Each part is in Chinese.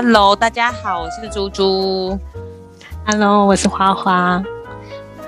Hello，大家好，我是猪猪。Hello，我是花花。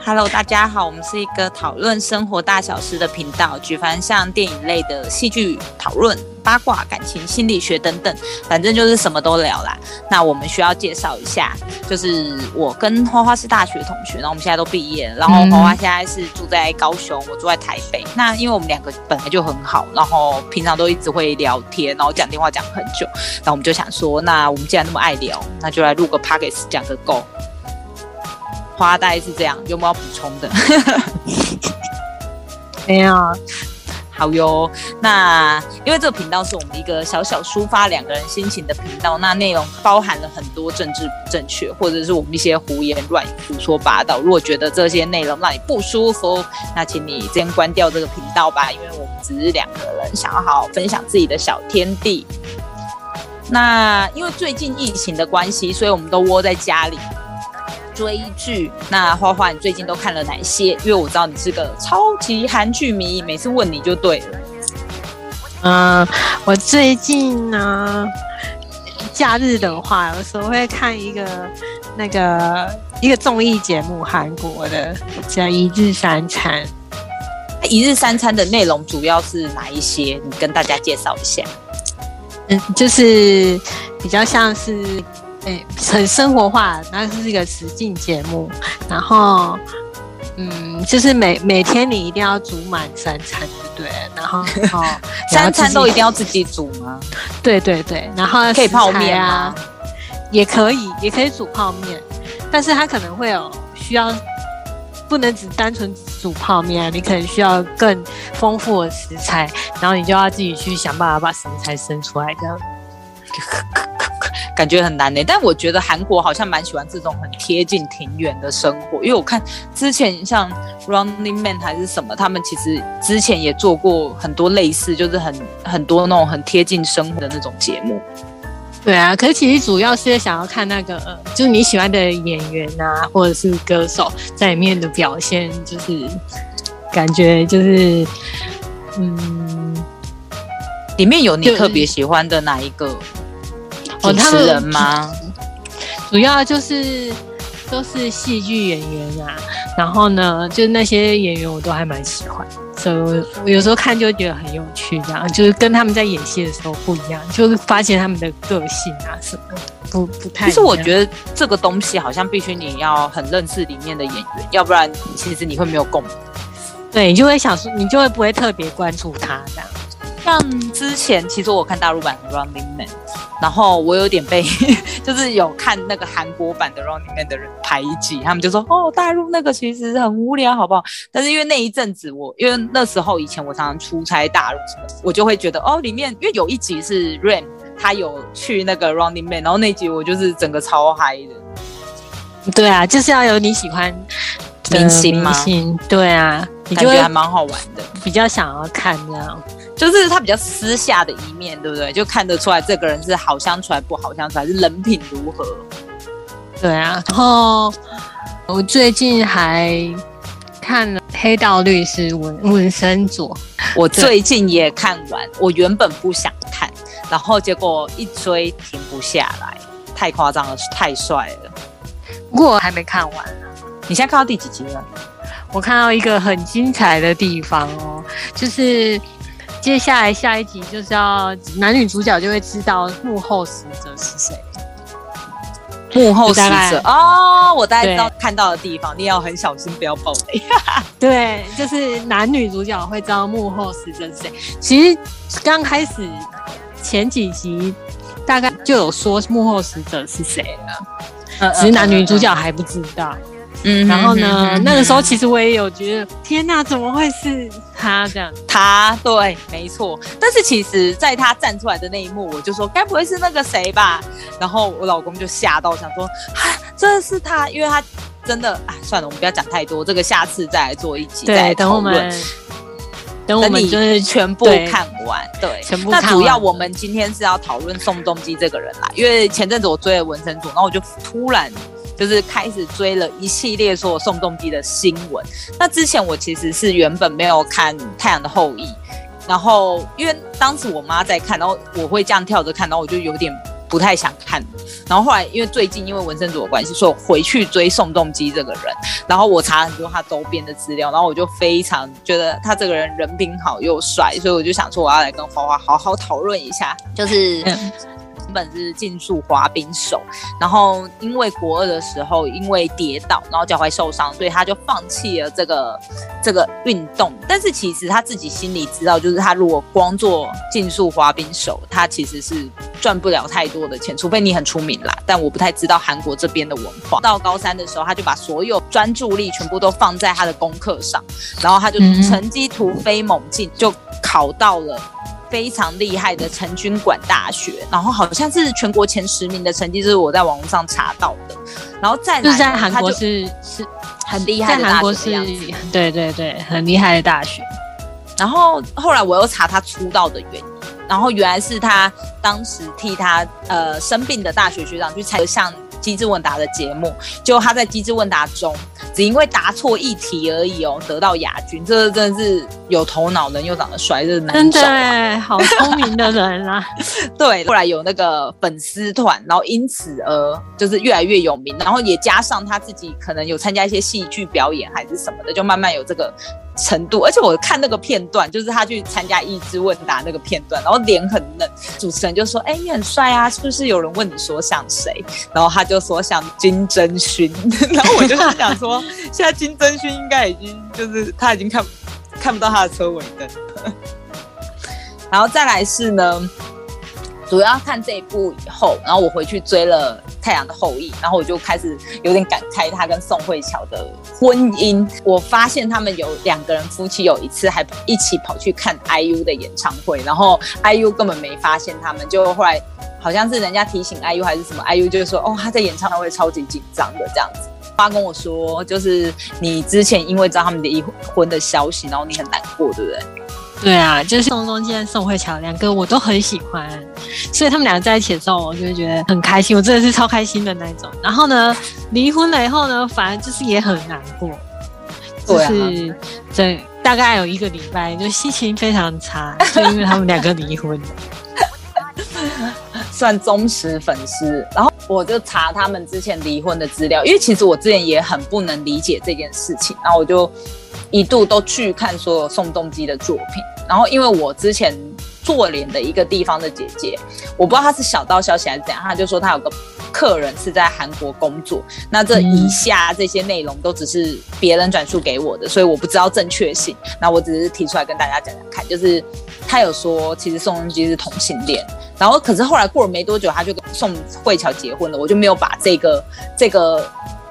Hello，大家好，我们是一个讨论生活大小事的频道，举凡像电影类的戏剧讨论、八卦、感情、心理学等等，反正就是什么都聊啦。那我们需要介绍一下，就是我跟花花是大学同学，然后我们现在都毕业了，然后花花现在是住在高雄，我住在台北。那因为我们两个本来就很好，然后平常都一直会聊天，然后讲电话讲很久，然后我们就想说，那我们既然那么爱聊，那就来录个 p o c k e t 讲个够。花带是这样，有没有补充的？没有，好哟。那因为这个频道是我们一个小小抒发两个人心情的频道，那内容包含了很多政治不正确，或者是我们一些胡言乱语、胡说八道。如果觉得这些内容让你不舒服，那请你先关掉这个频道吧，因为我们只是两个人想要好好分享自己的小天地。那因为最近疫情的关系，所以我们都窝在家里。追剧，那花花，你最近都看了哪些？因为我知道你是个超级韩剧迷，每次问你就对了。嗯，我最近呢，假日的话，有时候会看一个那个一个综艺节目，韩国的叫《一日三餐》。一日三餐的内容主要是哪一些？你跟大家介绍一下。嗯，就是比较像是。哎，很生活化，那是一个实境节目。然后，嗯，就是每每天你一定要煮满三餐，对对？然后，哦，三餐都一定要自己煮吗？对对对。然后可以泡面啊，也可以，也可以煮泡面。但是它可能会有需要，不能只单纯煮泡面啊，你可能需要更丰富的食材，然后你就要自己去想办法把食材生出来，这样。感觉很难呢，但我觉得韩国好像蛮喜欢这种很贴近庭园的生活，因为我看之前像 Running Man 还是什么，他们其实之前也做过很多类似，就是很很多那种很贴近生活的那种节目。对啊，可是其实主要是想要看那个，就是你喜欢的演员啊，或者是歌手在里面的表现，就是感觉就是，嗯，里面有你特别喜欢的哪一个？主持人吗？主要就是都是戏剧演员啊，然后呢，就那些演员我都还蛮喜欢，所以我有时候看就觉得很有趣，这样就是跟他们在演戏的时候不一样，就是发现他们的个性啊什么不不太。其实我觉得这个东西好像必须你要很认识里面的演员，要不然其实你会没有共鸣。对，你就会想说，你就会不会特别关注他这样。像之前，其实我看大陆版的《Running Man》，然后我有点被，就是有看那个韩国版的《Running Man》的人排挤，他们就说：“哦，大陆那个其实很无聊，好不好？”但是因为那一阵子，我因为那时候以前我常常出差大陆什么，我就会觉得哦，里面因为有一集是 Rain，他有去那个《Running Man》，然后那集我就是整个超嗨的。对啊，就是要有你喜欢明星吗？对啊，感觉还蛮好玩的，比较想要看这样。就是他比较私下的一面，对不对？就看得出来这个人是好相处还不好相处，还是人品如何？对啊。然后我最近还看了《黑道律师》文文森佐，我最近也看完。我原本不想看，然后结果一追停不下来，太夸张了，太帅了。不过我还没看完呢。你现在看到第几集了？我看到一个很精彩的地方哦，就是。接下来下一集就是要男女主角就会知道幕后死者是谁。幕后死者哦，我大概知道看到的地方，你要很小心不要爆雷。对，就是男女主角会知道幕后死者是谁。其实刚开始前几集大概就有说幕后死者是谁了，只是男女主角还不知道。嗯，然后呢？那个时候其实我也有觉得，天哪，怎么会是他这样？他对，没错。但是其实，在他站出来的那一幕，我就说，该不会是那个谁吧？然后我老公就吓到，想说，啊，真的是他，因为他真的，啊，算了，我们不要讲太多，这个下次再来做一集，对，等我们，等我们就是全部看完，对，全部。那主要我们今天是要讨论宋仲基这个人啦，因为前阵子我追了文森佐，然后我就突然。就是开始追了一系列说宋仲基的新闻。那之前我其实是原本没有看《太阳的后裔》，然后因为当时我妈在看，然后我会这样跳着看，然后我就有点不太想看。然后后来因为最近因为纹身组的关系，所以回去追宋仲基这个人。然后我查很多他周边的资料，然后我就非常觉得他这个人人品好又帅，所以我就想说我要来跟花花好好讨论一下，就是。本是竞速滑冰手，然后因为国二的时候因为跌倒，然后脚踝受伤，所以他就放弃了这个这个运动。但是其实他自己心里知道，就是他如果光做竞速滑冰手，他其实是赚不了太多的钱，除非你很出名啦。但我不太知道韩国这边的文化。到高三的时候，他就把所有专注力全部都放在他的功课上，然后他就成绩突飞猛进，就考到了。非常厉害的成均馆大学，然后好像是全国前十名的成绩，就是我在网络上查到的。然后再就是在韩国是是很厉害的大学对对对，很厉害的大学。然后后来我又查他出道的原因，然后原来是他当时替他呃生病的大学学长去参向。机智问答的节目，就他在机智问答中，只因为答错一题而已哦，得到亚军，这真的是有头脑人又长得帅，这是真的，好聪明的人啊！对，后来有那个粉丝团，然后因此而就是越来越有名，然后也加上他自己可能有参加一些戏剧表演还是什么的，就慢慢有这个。程度，而且我看那个片段，就是他去参加益智问答那个片段，然后脸很嫩，主持人就说：“哎，你很帅啊，是不是有人问你说像谁？”然后他就说像金真勋，然后我就是想说，现在金真勋应该已经就是他已经看看不到他的车尾灯，然后再来是呢。主要看这一部以后，然后我回去追了《太阳的后裔》，然后我就开始有点感慨他跟宋慧乔的婚姻。我发现他们有两个人夫妻有一次还一起跑去看 IU 的演唱会，然后 IU 根本没发现他们，就后来好像是人家提醒 IU 还是什么，IU 就说哦他在演唱会超级紧张的这样子。他跟我说，就是你之前因为知道他们的离婚的消息，然后你很难过，对不对？对啊，就是宋仲基、宋慧乔两个我都很喜欢，所以他们两个在一起的时候，我就会觉得很开心，我真的是超开心的那种。然后呢，离婚了以后呢，反而就是也很难过，就是这大概有一个礼拜，就心情非常差，就因为他们两个离婚。算忠实粉丝，然后我就查他们之前离婚的资料，因为其实我之前也很不能理解这件事情，然后我就。一度都去看所有宋仲基的作品，然后因为我之前做脸的一个地方的姐姐，我不知道她是小道消息还是怎样，她就说她有个客人是在韩国工作，那这以下这些内容都只是别人转述给我的，所以我不知道正确性，那我只是提出来跟大家讲讲看，就是他有说其实宋仲基是同性恋，然后可是后来过了没多久，他就跟宋慧乔结婚了，我就没有把这个这个。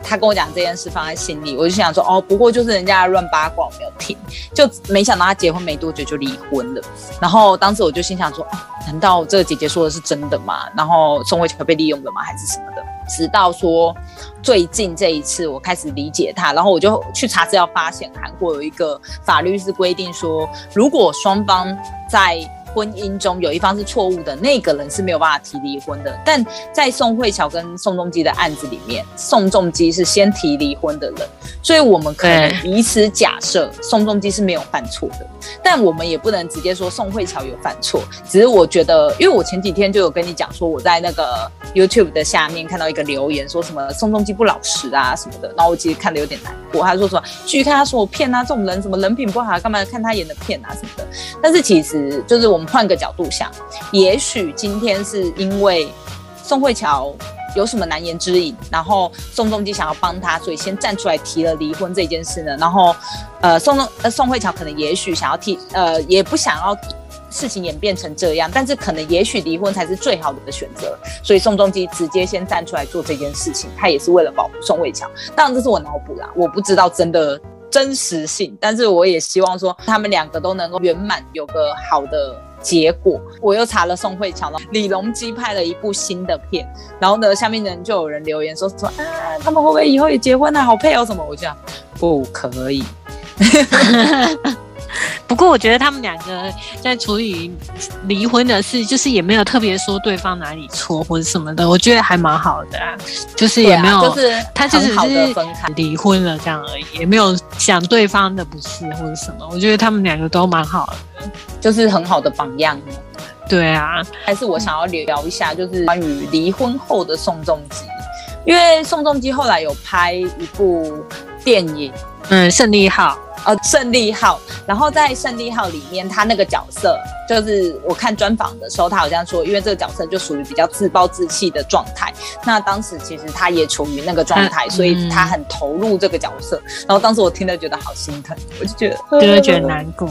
他跟我讲这件事放在心里，我就想说哦，不过就是人家乱八卦，我没有听，就没想到他结婚没多久就离婚了。然后当时我就心想说，哦，难道这个姐姐说的是真的吗？然后宋慧乔被利用的吗？还是什么的？直到说最近这一次，我开始理解他，然后我就去查资料，发现韩国有一个法律是规定说，如果双方在婚姻中有一方是错误的，那个人是没有办法提离婚的。但在宋慧乔跟宋仲基的案子里面，宋仲基是先提离婚的人，所以我们可能以此假设宋仲基是没有犯错的。但我们也不能直接说宋慧乔有犯错，只是我觉得，因为我前几天就有跟你讲说，我在那个 YouTube 的下面看到一个留言，说什么宋仲基不老实啊什么的，然后我其实看的有点难过，他说什么继续看他说我骗啊，这种人什么人品不好，干嘛看他演的片啊什么的。但是其实就是我们换个角度想，也许今天是因为宋慧乔。有什么难言之隐？然后宋仲基想要帮他，所以先站出来提了离婚这件事呢。然后，呃，宋仲呃宋慧乔可能也许想要替呃也不想要事情演变成这样，但是可能也许离婚才是最好的选择。所以宋仲基直接先站出来做这件事情，他也是为了保护宋慧乔。当然这是我脑补啦，我不知道真的真实性，但是我也希望说他们两个都能够圆满，有个好的。结果我又查了宋慧乔了，李隆基拍了一部新的片，然后呢，下面人就有人留言说说啊，他们会不会以后也结婚啊？好配哦什么？我讲不可以。不过我觉得他们两个在处理离婚的事，就是也没有特别说对方哪里错或者什么的，我觉得还蛮好的啊，就是也没有，就是他就是离婚了这样而已，也没有想对方的不是或者什么，我觉得他们两个都蛮好的，就是很好的榜样。对啊，还是我想要聊一下，就是关于离婚后的宋仲基，因为宋仲基后来有拍一部电影，嗯，胜利号。呃，胜利号，然后在胜利号里面，他那个角色就是我看专访的时候，他好像说，因为这个角色就属于比较自暴自弃的状态。那当时其实他也处于那个状态，所以他很投入这个角色。然后当时我听了觉得好心疼，我就觉得就会觉得难过。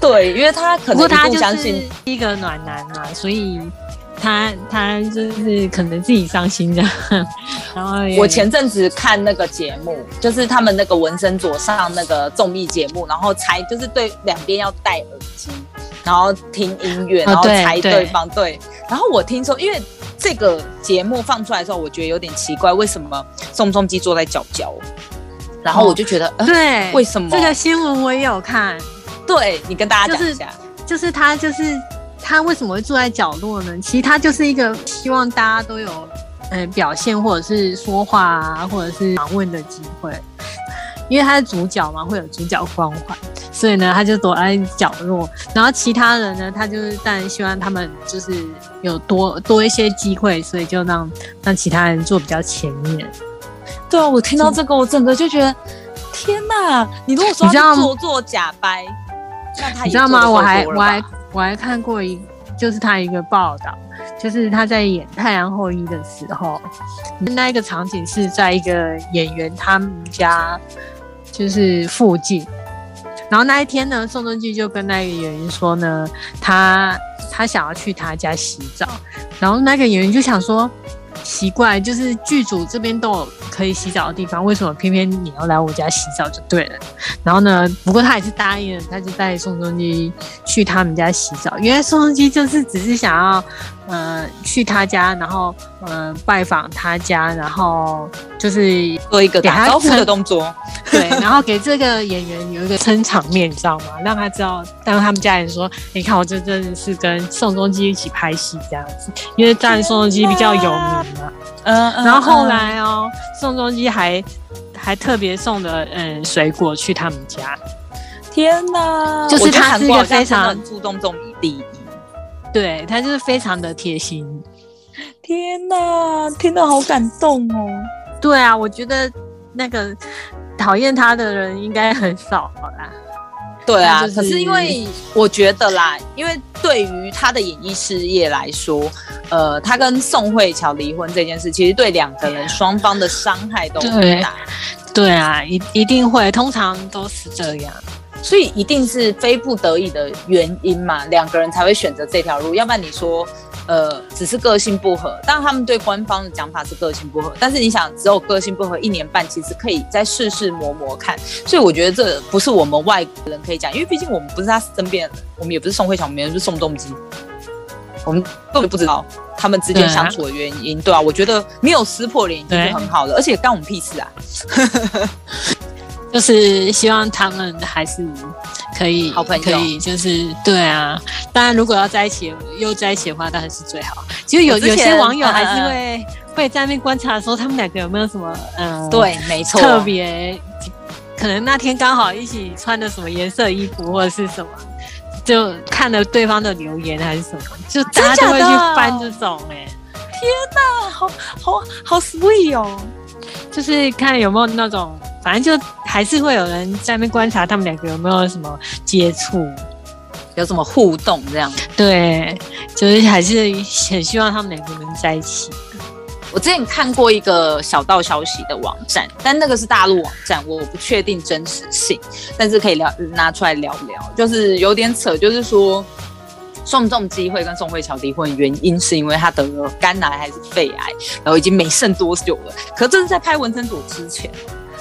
对，因为他可能他不相信一个暖男嘛，所以。他他就是可能自己伤心这样，然后我前阵子看那个节目，就是他们那个纹身左上那个综艺节目，然后猜就是对两边要戴耳机，然后听音乐，然后猜对方对。然后我听说，因为这个节目放出来的时候，我觉得有点奇怪，为什么宋仲基坐在角角？然后我就觉得，对，为什么这个新闻我也有看？对你跟大家讲一下，就是他就是。他为什么会坐在角落呢？其实他就是一个希望大家都有，呃，表现或者是说话啊，或者是访问的机会。因为他是主角嘛，会有主角光环，所以呢，他就躲在角落。然后其他人呢，他就是当然希望他们就是有多多一些机会，所以就让让其他人坐比较前面。对啊，我听到这个，我整个就觉得，天哪！你如果说做做假掰，那他你知道吗？我还我还。我还看过一，就是他一个报道，就是他在演《太阳后裔》的时候，那一个场景是在一个演员他们家，就是附近。然后那一天呢，宋仲基就跟那个演员说呢，他他想要去他家洗澡，然后那个演员就想说。奇怪，就是剧组这边都有可以洗澡的地方，为什么偏偏你要来我家洗澡就对了？然后呢，不过他也是答应了，他就带宋仲基去他们家洗澡。原来宋仲基就是只是想要。呃，去他家，然后呃拜访他家，然后就是做一个打招呼的动作，对，然后给这个演员有一个撑场面，你知道吗？让他知道，让他们家人说，你看我这真的是跟宋仲基一起拍戏这样子，因为当然宋仲基比较有名嘛。嗯，然后后来哦，宋仲基还还特别送的嗯水果去他们家。天哪，就是他是一个非常注重这种礼仪。对他就是非常的贴心，天哪，听到好感动哦！对啊，我觉得那个讨厌他的人应该很少好啦。对啊，可是因为我觉得啦，因为对于他的演艺事业来说，呃，他跟宋慧乔离婚这件事，其实对两个人双方的伤害都很大。对啊，一一定会，通常都是这样。所以一定是非不得已的原因嘛，两个人才会选择这条路。要不然你说，呃，只是个性不合，当然他们对官方的讲法是个性不合，但是你想，只有个性不合一年半，其实可以再试试磨磨看。所以我觉得这不是我们外国人可以讲，因为毕竟我们不是他身边人，我们也不是宋慧乔，我们也不是宋仲基，我们根本不知道他们之间相处的原因，对啊，我觉得没有撕破脸已经是很好了，而且干我们屁事啊。就是希望他们还是可以好朋友，可以就是对啊。当然，如果要在一起又在一起的话，当然是最好。其实有有些网友还是会会在那边观察，说他们两个有没有什么嗯，对，没错，特别可能那天刚好一起穿的什么颜色衣服或者是什么，就看了对方的留言还是什么，就大家就会去翻这种。哎，天哪，好好好 sweet 哦！就是看有没有那种。反正就还是会有人在那边观察他们两个有没有什么接触，有什么互动这样。对，就是还是很希望他们两个能在一起。我之前看过一个小道消息的网站，但那个是大陆网站，我不确定真实性，但是可以聊拿出来聊聊，就是有点扯，就是说宋仲基会跟宋慧乔离婚原因是因为他得了肝癌还是肺癌，然后已经没剩多久了。可这是在拍《纹身组》之前。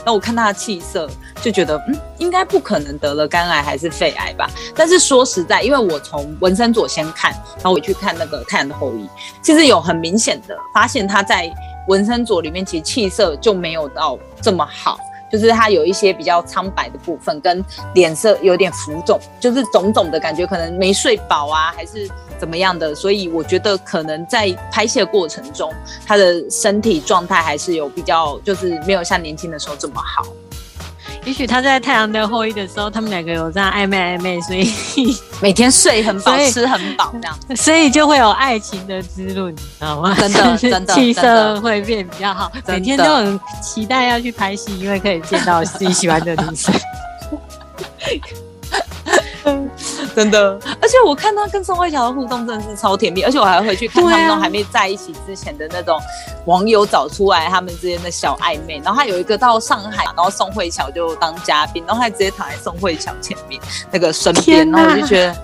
那我看他的气色，就觉得嗯，应该不可能得了肝癌还是肺癌吧。但是说实在，因为我从纹身左先看，然后我去看那个太阳的后裔，其实有很明显的发现他在纹身左里面，其实气色就没有到这么好。就是他有一些比较苍白的部分，跟脸色有点浮肿，就是肿肿的感觉，可能没睡饱啊，还是怎么样的。所以我觉得可能在拍摄过程中，他的身体状态还是有比较，就是没有像年轻的时候这么好。也许他在《太阳的后裔》的时候，他们两个有这样暧昧暧昧，所以 每天睡很饱吃很饱这样。所以就会有爱情的滋润，你知道吗？真的就是真的 气色会变比较好，每天都很期待要去拍戏，因为可以见到自己喜欢的女生。真的，而且我看他跟宋慧乔的互动真的是超甜蜜，而且我还回去看他们都还没在一起之前的那种网友找出来他们之间的小暧昧。然后他有一个到上海，然后宋慧乔就当嘉宾，然后他直接躺在宋慧乔前面那个身边，然后我就觉得，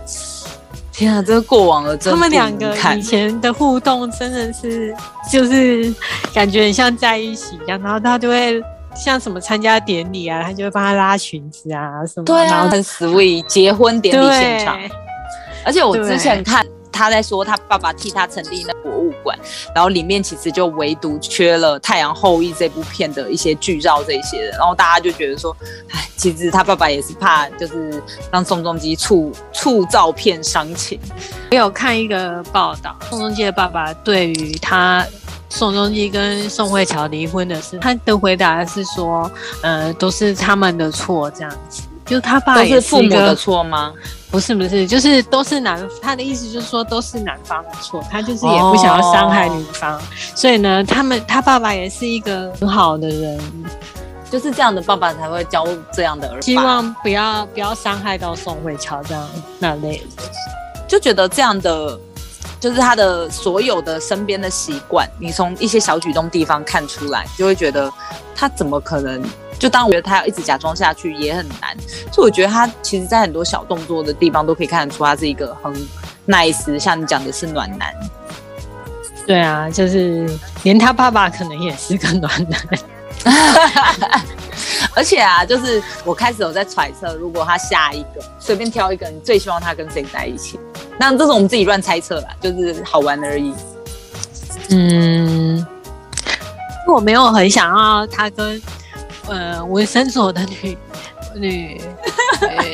天啊，这个过往了，真他们两个以前的互动真的是，就是感觉很像在一起一样，然后他就会像什么参加典礼啊，他就会帮他拉裙子啊什么，对啊，然后很 sweet，结婚典礼现场。对，而且我之前看他在说他爸爸替他成立那博物馆，然后里面其实就唯独缺了《太阳后裔》这部片的一些剧照这些的，然后大家就觉得说，哎，其实他爸爸也是怕就是让宋仲基触触照片伤情。我有看一个报道，宋仲基的爸爸对于他宋仲基跟宋慧乔离婚的事，他的回答是说，呃，都是他们的错，这样子。就他爸是父母的，错吗？不是不是，就是都是男，他的意思就是说都是男方的错，他就是也不想要伤害女方，所以呢，他们他爸爸也是一个很好的人，就是这样的爸爸才会教这样的儿子希，望不要不要伤害到宋慧乔这样那类的。就觉得这样的。就是他的所有的身边的习惯，你从一些小举动地方看出来，就会觉得他怎么可能？就当我觉得他要一直假装下去也很难，所以我觉得他其实在很多小动作的地方都可以看得出他是一个很 nice，像你讲的是暖男。对啊，就是连他爸爸可能也是个暖男。而且啊，就是我开始有在揣测，如果他下一个随便挑一个，你最希望他跟谁在一起？那这是我们自己乱猜测啦，就是好玩而已。嗯，我没有很想要他跟呃纹身所的女 女、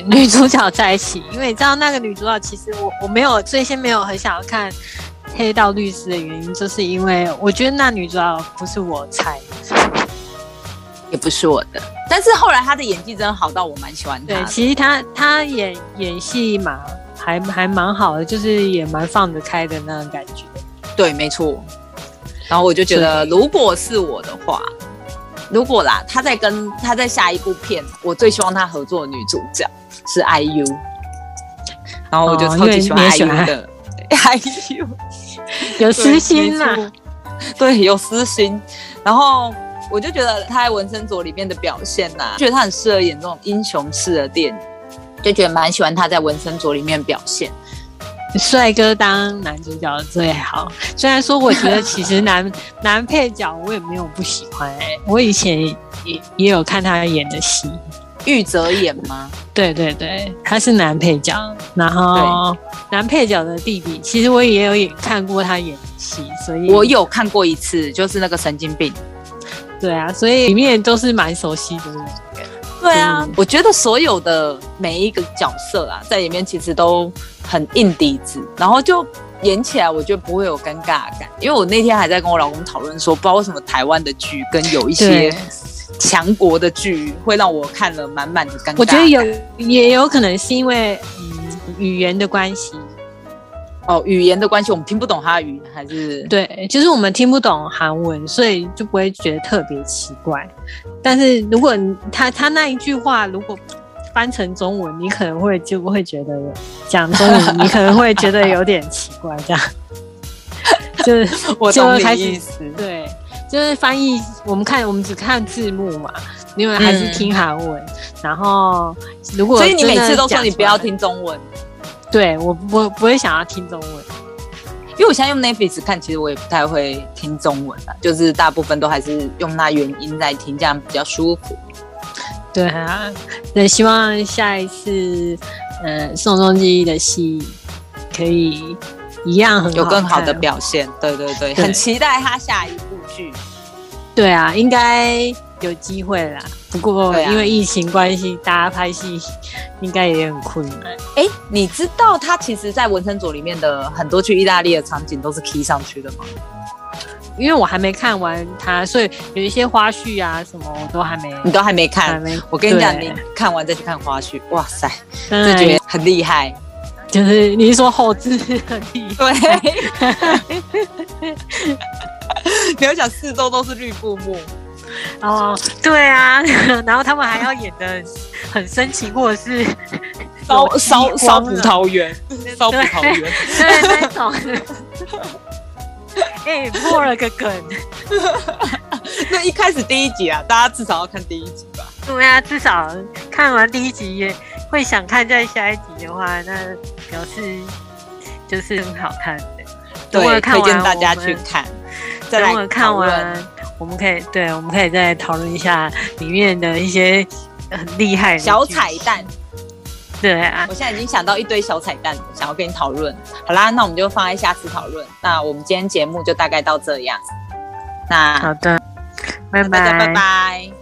女主角在一起，因为你知道那个女主角其实我我没有最先没有很想要看黑道律师的原因，就是因为我觉得那女主角不是我猜。也不是我的，但是后来他的演技真的好到我蛮喜欢他对，其实他他演演戏嘛，还还蛮好的，就是也蛮放得开的那种感觉。对，没错。然后我就觉得，如果是我的话，如果啦，他在跟他在下一部片，我最希望他合作的女主角是 IU，然后我就哦超级喜欢 IU 的 IU，有私心啦，对，有私心。然后我就觉得他在《纹身左》里面的表现呐、觉得他很适合演这种英雄式的电影，就觉得蛮喜欢他在《纹身左》里面表现。帅哥当男主角最好。虽然说，我觉得其实男 男配角我也没有不喜欢、欸，我以前也也有看他演的戏。玉泽演吗？对对对，他是男配角，然后男配角的弟弟，其实我也有演看过他演的戏，所以我有看过一次，就是那个神经病。对啊，所以里面都是蛮熟悉的人。对啊嗯，我觉得所有的每一个角色啊，在里面其实都很硬底子，然后就演起来，我觉得不会有尴尬感。因为我那天还在跟我老公讨论说，不知道为什么台湾的剧跟有一些强国的剧会让我看了满满的尴尬感。我觉得有也有可能是因为嗯语言的关系，哦，语言的关系，我们听不懂他的语言，还是对，就是我们听不懂韩文，所以就不会觉得特别奇怪。但是如果他他那一句话如果翻成中文，你可能会就会觉得讲中文，你可能会觉得有点奇怪，这样。就是我懂你就会开始。对，就是翻译，我们看我们只看字幕嘛，因为还是听韩文。然后如果所以你每次都说你不要听中文，对我我不会想要听中文。因为我现在用 Netflix 看，其实我也不太会听中文了，就是大部分都还是用那原音在听，这样比较舒服。对啊，那希望下一次，呃，宋仲基的戏可以一样很好有更好的表现。对对对，对很期待他下一部剧。对啊，应该有机会啦。不过啊因为疫情关系，大家拍戏应该也很困难。哎，你知道他其实，在《纹身佐》里面的很多去意大利的场景都是 key 上去的吗？因为我还没看完它，所以有一些花絮啊什么我都还没，你都还没还看。没。我跟你讲，你看完再去看花絮，哇塞，就觉得很厉害。就是你是说后置很厉害，对，你要想四周都是绿布幕，哦，对啊，然后他们还要演的很深情，或者是烧烧烧葡萄园，烧葡萄园。对那种。哎、破了个梗，那一开始第一集啊，大家至少要看第一集吧。对啊，至少看完第一集也会想看再下一集的话，那表示就是很好看的。对，看完推荐大家去看。再来等我看讨论完，我们可以对，我们可以再讨论一下里面的一些很厉害的小。彩蛋，对啊，我现在已经想到一堆小彩蛋，想要跟你讨论。好啦，那我们就放在下次讨论。那我们今天节目就大概到这样。那好的，拜拜拜。拜。